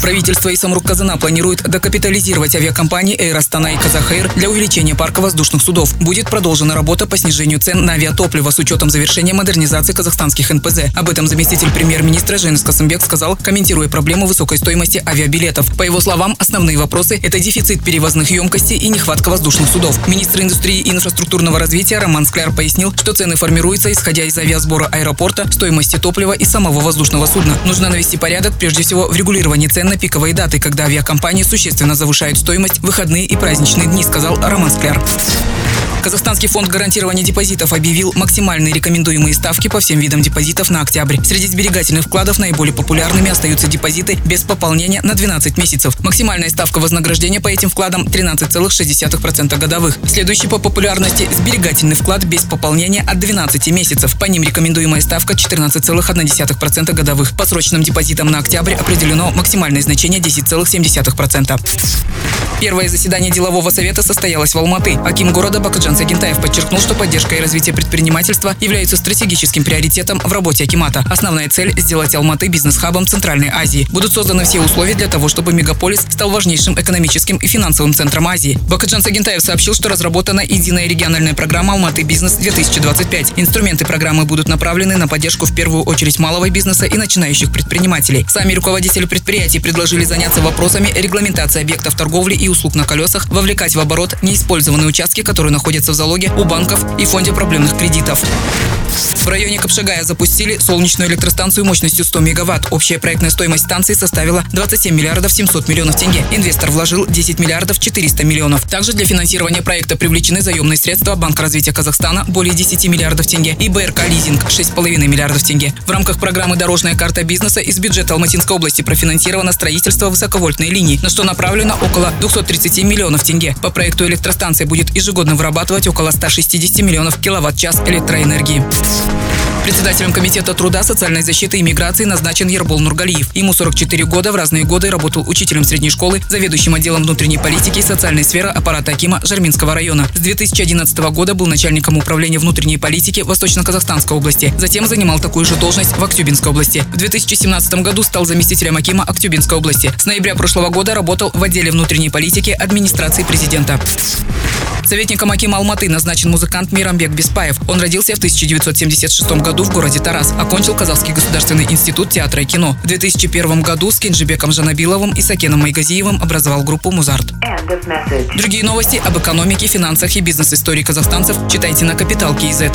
Правительство и Самрук Казана планируют докапитализировать авиакомпании Air Astana и Казахаир для увеличения парка воздушных судов. Будет продолжена работа по снижению цен на авиатопливо с учетом завершения модернизации казахстанских НПЗ. Об этом заместитель премьер-министра Женис Касымбек сказал, комментируя проблему высокой стоимости авиабилетов. По его словам, основные вопросы – это дефицит перевозных емкостей и нехватка воздушных судов. Министр индустрии и инфраструктурного развития Роман Скляр пояснил, что цены формируются исходя из авиасбора аэропорта, стоимости топлива и самого воздушного судна. Нужно навести порядок прежде всего в регулировании цен на пиковые даты, когда авиакомпании существенно завышают стоимость выходные и праздничные дни, сказал Роман Скляр. Казахстанский фонд гарантирования депозитов объявил максимальные рекомендуемые ставки по всем видам депозитов на октябрь. Среди сберегательных вкладов наиболее популярными остаются депозиты без пополнения на 12 месяцев. Максимальная ставка вознаграждения по этим вкладам 13,6% годовых. Следующий по популярности – сберегательный вклад без пополнения от 12 месяцев. По ним рекомендуемая ставка 14,1% годовых. По срочным депозитам на октябрь определено максимальное значение 10,7%. Первое заседание делового совета состоялось в Алматы. Аким города Бакаджан Сагентаев подчеркнул, что поддержка и развитие предпринимательства являются стратегическим приоритетом в работе Акимата. Основная цель – сделать Алматы бизнес-хабом Центральной Азии. Будут созданы все условия для того, чтобы мегаполис стал важнейшим экономическим и финансовым центром Азии. Бакаджан Сагентаев сообщил, что разработана единая региональная программа «Алматы Бизнес-2025». Инструменты программы будут направлены на поддержку в первую очередь малого бизнеса и начинающих предпринимателей. Сами руководители предприятий предложили заняться вопросами регламентации объектов торговли и услуг на колесах, вовлекать в оборот неиспользованные участки, которые находятся в залоге у банков и фонде проблемных кредитов. В районе Капшагая запустили солнечную электростанцию мощностью 100 мегаватт. Общая проектная стоимость станции составила 27 миллиардов 700 миллионов тенге. Инвестор вложил 10 миллиардов 400 миллионов. Также для финансирования проекта привлечены заемные средства Банка развития Казахстана более 10 миллиардов тенге и БРК Лизинг 6,5 миллиардов тенге. В рамках программы «Дорожная карта бизнеса» из бюджета Алматинской области профинансировано строительство высоковольтной линии, на что направлено около 230 миллионов тенге. По проекту электростанция будет ежегодно вырабатывать около 160 миллионов киловатт-час электроэнергии. Председателем Комитета труда, социальной защиты и миграции назначен Ербол Нургалиев. Ему 44 года, в разные годы работал учителем средней школы, заведующим отделом внутренней политики и социальной сферы аппарата Акима Жарминского района. С 2011 года был начальником управления внутренней политики Восточно-Казахстанской области. Затем занимал такую же должность в Актюбинской области. В 2017 году стал заместителем Акима Актюбинской области. С ноября прошлого года работал в отделе внутренней политики администрации президента. Советником Акима Алматы назначен музыкант Мирамбек Беспаев. Он родился в 1976 году в городе Тарас. Окончил Казахский государственный институт театра и кино. В 2001 году с Кинжибеком Жанабиловым и Сакеном Майгазиевым образовал группу «Музарт». Другие новости об экономике, финансах и бизнес-истории казахстанцев читайте на Капитал Киезет.